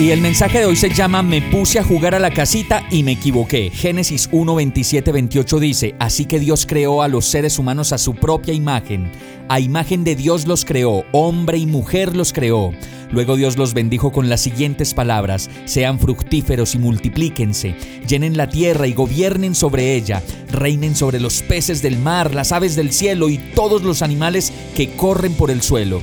Y el mensaje de hoy se llama Me puse a jugar a la casita y me equivoqué. Génesis 1, 27, 28 dice, Así que Dios creó a los seres humanos a su propia imagen. A imagen de Dios los creó, hombre y mujer los creó. Luego Dios los bendijo con las siguientes palabras, sean fructíferos y multiplíquense, llenen la tierra y gobiernen sobre ella, reinen sobre los peces del mar, las aves del cielo y todos los animales que corren por el suelo.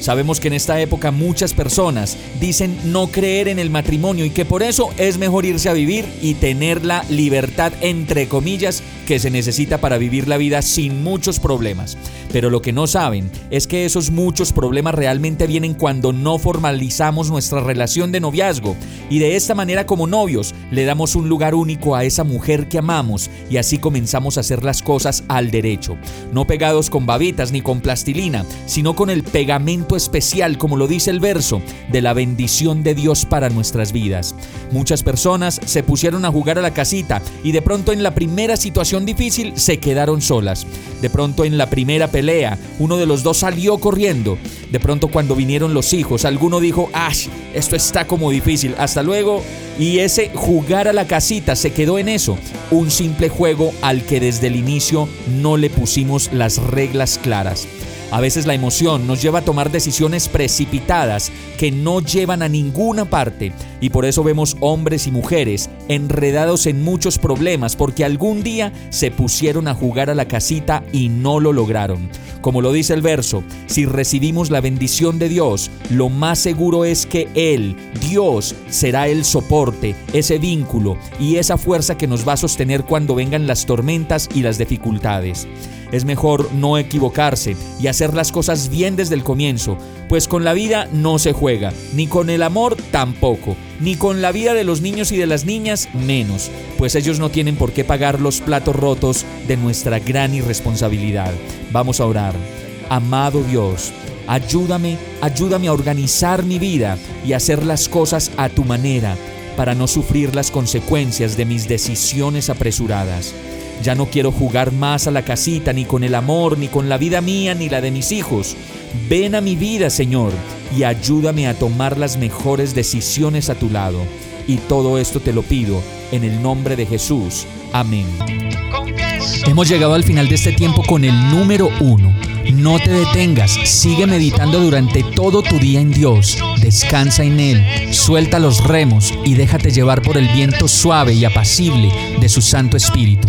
Sabemos que en esta época muchas personas dicen no creer en el matrimonio y que por eso es mejor irse a vivir y tener la libertad, entre comillas, que se necesita para vivir la vida sin muchos problemas. Pero lo que no saben es que esos muchos problemas realmente vienen cuando no formalizamos nuestra relación de noviazgo y de esta manera como novios le damos un lugar único a esa mujer que amamos y así comenzamos a hacer las cosas al derecho, no pegados con babitas ni con plastilina, sino con el pegamento especial, como lo dice el verso, de la bendición de Dios para nuestras vidas. Muchas personas se pusieron a jugar a la casita y de pronto en la primera situación difícil se quedaron solas. De pronto en la primera pelea, uno de los dos salió corriendo. De pronto cuando vinieron los hijos, alguno dijo, ¡Ash! Esto está como difícil. Hasta luego. Y ese jugar a la casita se quedó en eso, un simple juego al que desde el inicio no le pusimos las reglas claras. A veces la emoción nos lleva a tomar decisiones precipitadas que no llevan a ninguna parte y por eso vemos hombres y mujeres enredados en muchos problemas porque algún día se pusieron a jugar a la casita y no lo lograron. Como lo dice el verso, si recibimos la bendición de Dios, lo más seguro es que Él, Dios, será el soporte, ese vínculo y esa fuerza que nos va a sostener cuando vengan las tormentas y las dificultades. Es mejor no equivocarse y hacer las cosas bien desde el comienzo, pues con la vida no se juega, ni con el amor tampoco, ni con la vida de los niños y de las niñas menos, pues ellos no tienen por qué pagar los platos rotos de nuestra gran irresponsabilidad. Vamos a orar. Amado Dios, ayúdame, ayúdame a organizar mi vida y hacer las cosas a tu manera para no sufrir las consecuencias de mis decisiones apresuradas. Ya no quiero jugar más a la casita, ni con el amor, ni con la vida mía, ni la de mis hijos. Ven a mi vida, Señor, y ayúdame a tomar las mejores decisiones a tu lado. Y todo esto te lo pido en el nombre de Jesús. Amén. Hemos llegado al final de este tiempo con el número uno. No te detengas, sigue meditando durante todo tu día en Dios, descansa en Él, suelta los remos y déjate llevar por el viento suave y apacible de su Santo Espíritu.